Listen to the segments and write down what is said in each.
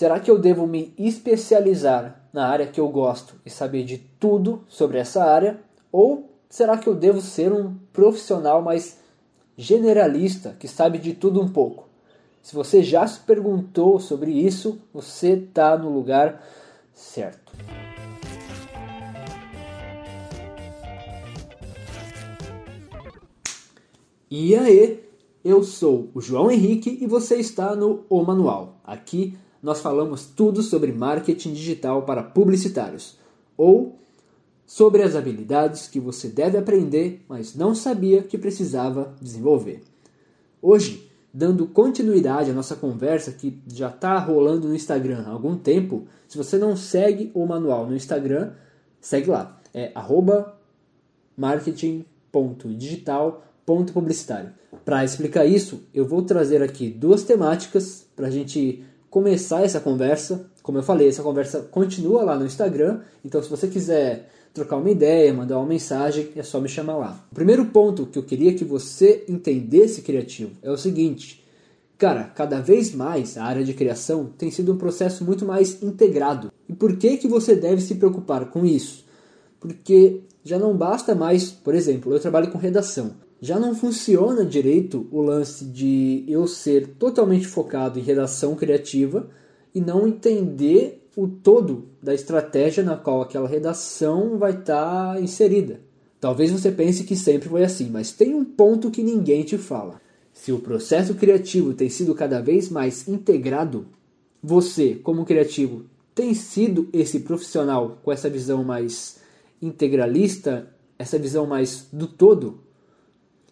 Será que eu devo me especializar na área que eu gosto e saber de tudo sobre essa área? Ou será que eu devo ser um profissional mais generalista que sabe de tudo um pouco? Se você já se perguntou sobre isso, você está no lugar certo. E aí, eu sou o João Henrique e você está no O Manual. Aqui nós falamos tudo sobre marketing digital para publicitários ou sobre as habilidades que você deve aprender, mas não sabia que precisava desenvolver. Hoje, dando continuidade à nossa conversa que já está rolando no Instagram há algum tempo, se você não segue o manual no Instagram, segue lá. É marketing.digital.com ponto publicitário. Para explicar isso, eu vou trazer aqui duas temáticas para a gente começar essa conversa. Como eu falei, essa conversa continua lá no Instagram, então se você quiser trocar uma ideia, mandar uma mensagem, é só me chamar lá. O primeiro ponto que eu queria que você entendesse criativo é o seguinte: cara, cada vez mais a área de criação tem sido um processo muito mais integrado. E por que que você deve se preocupar com isso? Porque já não basta mais, por exemplo, eu trabalho com redação já não funciona direito o lance de eu ser totalmente focado em redação criativa e não entender o todo da estratégia na qual aquela redação vai estar tá inserida. Talvez você pense que sempre foi assim, mas tem um ponto que ninguém te fala. Se o processo criativo tem sido cada vez mais integrado, você, como criativo, tem sido esse profissional com essa visão mais integralista, essa visão mais do todo?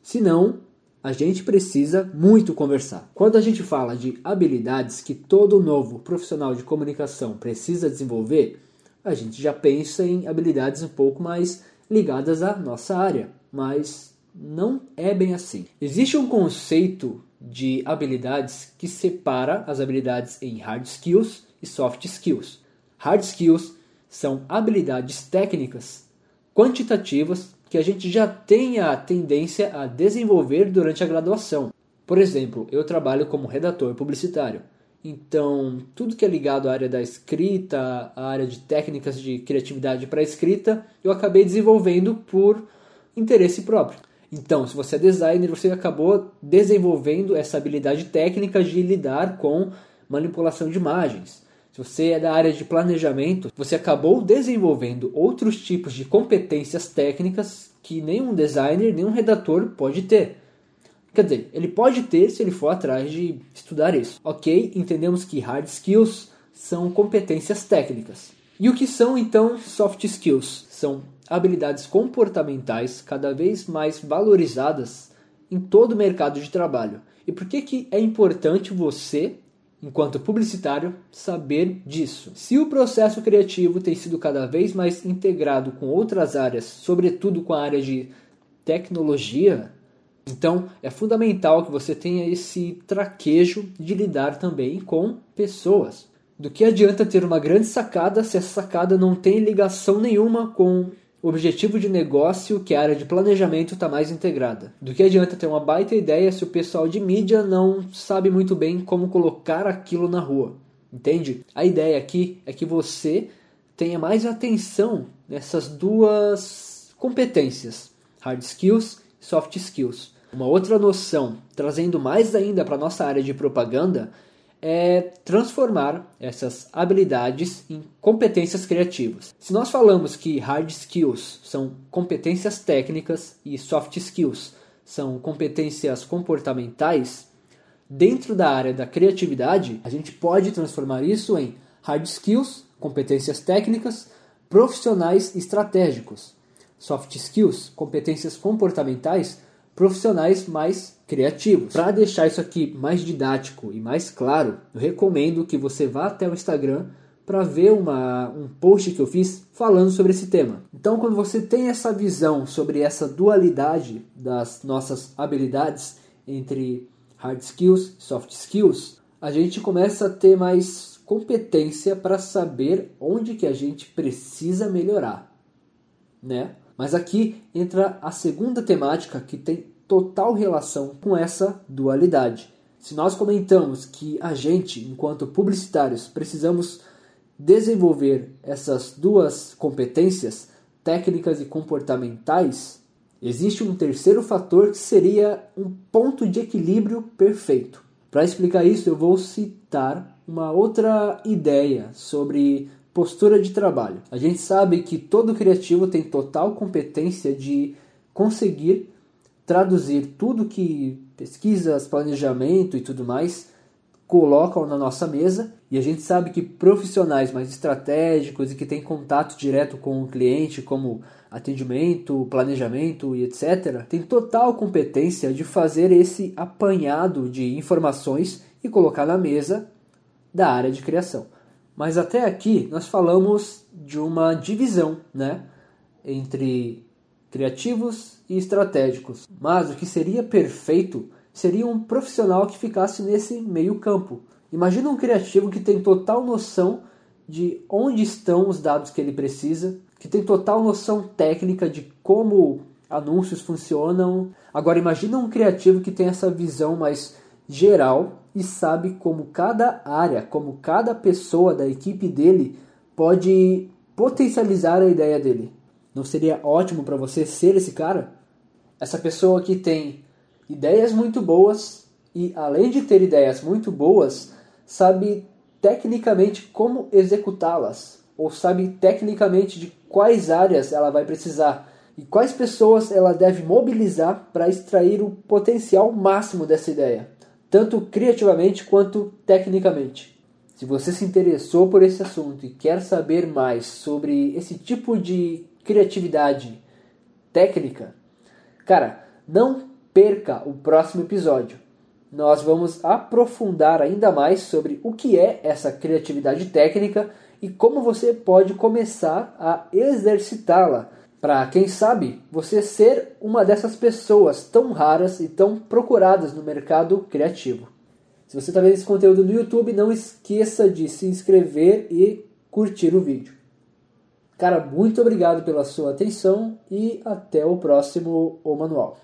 Senão, a gente precisa muito conversar. Quando a gente fala de habilidades que todo novo profissional de comunicação precisa desenvolver, a gente já pensa em habilidades um pouco mais ligadas à nossa área, mas não é bem assim. Existe um conceito de habilidades que separa as habilidades em hard skills e soft skills. Hard skills são habilidades técnicas quantitativas que a gente já tem a tendência a desenvolver durante a graduação. Por exemplo, eu trabalho como redator publicitário. Então, tudo que é ligado à área da escrita, à área de técnicas de criatividade para escrita, eu acabei desenvolvendo por interesse próprio. Então, se você é designer, você acabou desenvolvendo essa habilidade técnica de lidar com manipulação de imagens. Se você é da área de planejamento, você acabou desenvolvendo outros tipos de competências técnicas que nenhum designer, nenhum redator pode ter. Quer dizer, ele pode ter se ele for atrás de estudar isso. Ok, entendemos que hard skills são competências técnicas. E o que são então soft skills? São habilidades comportamentais cada vez mais valorizadas em todo o mercado de trabalho. E por que, que é importante você enquanto publicitário, saber disso. Se o processo criativo tem sido cada vez mais integrado com outras áreas, sobretudo com a área de tecnologia, então é fundamental que você tenha esse traquejo de lidar também com pessoas. Do que adianta ter uma grande sacada se essa sacada não tem ligação nenhuma com o objetivo de negócio que a área de planejamento está mais integrada. Do que adianta ter uma baita ideia se o pessoal de mídia não sabe muito bem como colocar aquilo na rua? Entende? A ideia aqui é que você tenha mais atenção nessas duas competências, hard skills e soft skills. Uma outra noção, trazendo mais ainda para a nossa área de propaganda, é transformar essas habilidades em competências criativas. Se nós falamos que hard skills são competências técnicas e soft skills são competências comportamentais, dentro da área da criatividade, a gente pode transformar isso em hard skills, competências técnicas, profissionais estratégicos. Soft skills, competências comportamentais, profissionais mais criativos. Para deixar isso aqui mais didático e mais claro, eu recomendo que você vá até o Instagram para ver uma, um post que eu fiz falando sobre esse tema. Então, quando você tem essa visão sobre essa dualidade das nossas habilidades entre hard skills e soft skills, a gente começa a ter mais competência para saber onde que a gente precisa melhorar, né? Mas aqui entra a segunda temática que tem total relação com essa dualidade, Se nós comentamos que a gente, enquanto publicitários, precisamos desenvolver essas duas competências, técnicas e comportamentais, existe um terceiro fator que seria um ponto de equilíbrio perfeito. Para explicar isso, eu vou citar uma outra ideia sobre postura de trabalho. A gente sabe que todo criativo tem total competência de conseguir traduzir tudo que pesquisas, planejamento e tudo mais colocam na nossa mesa e a gente sabe que profissionais mais estratégicos e que têm contato direto com o cliente, como atendimento, planejamento e etc., têm total competência de fazer esse apanhado de informações e colocar na mesa da área de criação. Mas até aqui nós falamos de uma divisão né, entre criativos e estratégicos. Mas o que seria perfeito seria um profissional que ficasse nesse meio campo. Imagina um criativo que tem total noção de onde estão os dados que ele precisa, que tem total noção técnica de como anúncios funcionam. Agora imagina um criativo que tem essa visão mais geral e sabe como cada área, como cada pessoa da equipe dele pode potencializar a ideia dele. Não seria ótimo para você ser esse cara? Essa pessoa que tem ideias muito boas e, além de ter ideias muito boas, sabe tecnicamente como executá-las, ou sabe tecnicamente de quais áreas ela vai precisar e quais pessoas ela deve mobilizar para extrair o potencial máximo dessa ideia, tanto criativamente quanto tecnicamente. Se você se interessou por esse assunto e quer saber mais sobre esse tipo de criatividade técnica, cara, não perca o próximo episódio. Nós vamos aprofundar ainda mais sobre o que é essa criatividade técnica e como você pode começar a exercitá-la para, quem sabe, você ser uma dessas pessoas tão raras e tão procuradas no mercado criativo. Se você está vendo esse conteúdo no YouTube, não esqueça de se inscrever e curtir o vídeo. Cara, muito obrigado pela sua atenção e até o próximo O Manual.